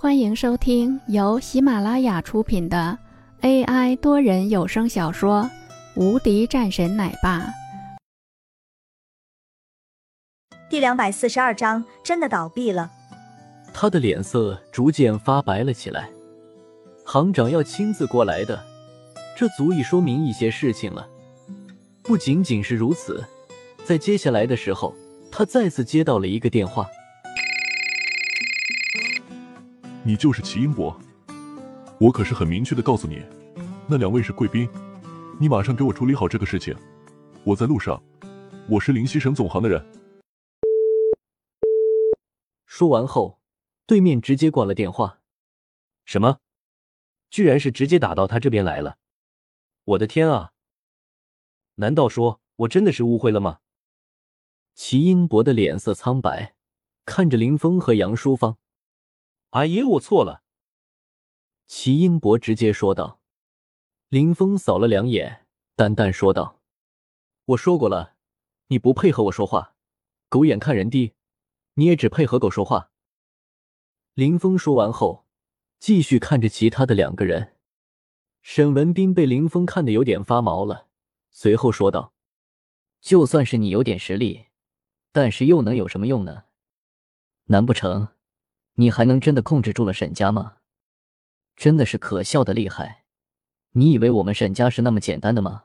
欢迎收听由喜马拉雅出品的 AI 多人有声小说《无敌战神奶爸》第两百四十二章，真的倒闭了。他的脸色逐渐发白了起来。行长要亲自过来的，这足以说明一些事情了。不仅仅是如此，在接下来的时候，他再次接到了一个电话。你就是齐英博，我可是很明确的告诉你，那两位是贵宾，你马上给我处理好这个事情。我在路上，我是灵溪省总行的人。说完后，对面直接挂了电话。什么？居然是直接打到他这边来了！我的天啊！难道说我真的是误会了吗？齐英博的脸色苍白，看着林峰和杨淑芳。阿爷，我错了。齐英博直接说道。林峰扫了两眼，淡淡说道：“我说过了，你不配合我说话，狗眼看人低，你也只配合狗说话。”林峰说完后，继续看着其他的两个人。沈文斌被林峰看得有点发毛了，随后说道：“就算是你有点实力，但是又能有什么用呢？难不成？”你还能真的控制住了沈家吗？真的是可笑的厉害！你以为我们沈家是那么简单的吗？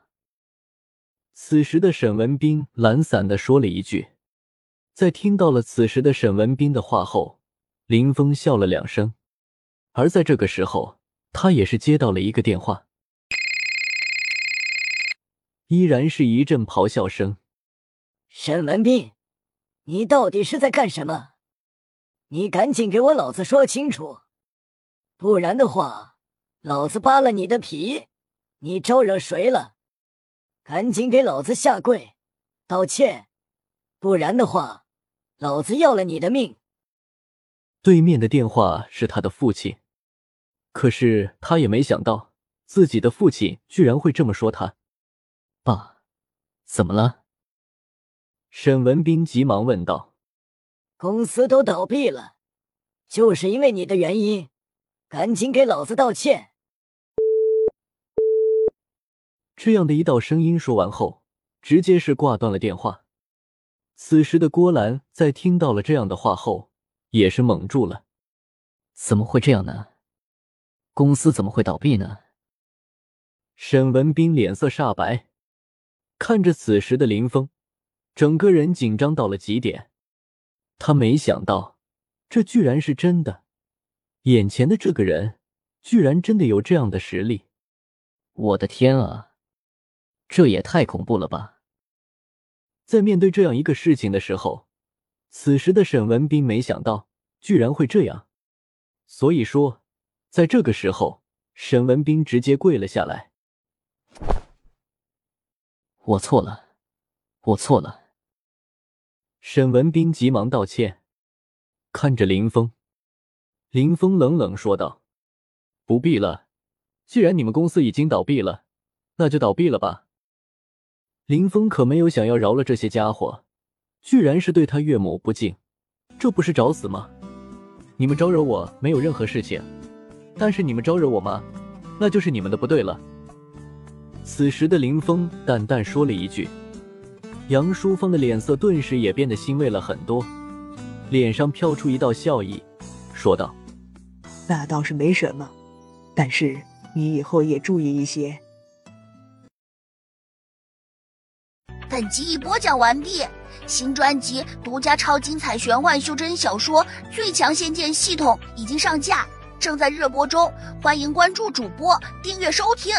此时的沈文斌懒散的说了一句。在听到了此时的沈文斌的话后，林峰笑了两声。而在这个时候，他也是接到了一个电话，依然是一阵咆哮声。沈文斌，你到底是在干什么？你赶紧给我老子说清楚，不然的话，老子扒了你的皮！你招惹谁了？赶紧给老子下跪道歉，不然的话，老子要了你的命！对面的电话是他的父亲，可是他也没想到自己的父亲居然会这么说他。爸，怎么了？沈文斌急忙问道。公司都倒闭了，就是因为你的原因，赶紧给老子道歉！这样的一道声音说完后，直接是挂断了电话。此时的郭兰在听到了这样的话后，也是懵住了。怎么会这样呢？公司怎么会倒闭呢？沈文斌脸色煞白，看着此时的林峰，整个人紧张到了极点。他没想到，这居然是真的。眼前的这个人，居然真的有这样的实力。我的天啊，这也太恐怖了吧！在面对这样一个事情的时候，此时的沈文斌没想到居然会这样。所以说，在这个时候，沈文斌直接跪了下来：“我错了，我错了。”沈文斌急忙道歉，看着林峰，林峰冷冷说道：“不必了，既然你们公司已经倒闭了，那就倒闭了吧。”林峰可没有想要饶了这些家伙，居然是对他岳母不敬，这不是找死吗？你们招惹我没有任何事情，但是你们招惹我吗？那就是你们的不对了。此时的林峰淡淡说了一句。杨淑芳的脸色顿时也变得欣慰了很多，脸上飘出一道笑意，说道：“那倒是没什么，但是你以后也注意一些。”本集已播讲完毕，新专辑独家超精彩玄幻修真小说《最强仙剑系统》已经上架，正在热播中，欢迎关注主播，订阅收听。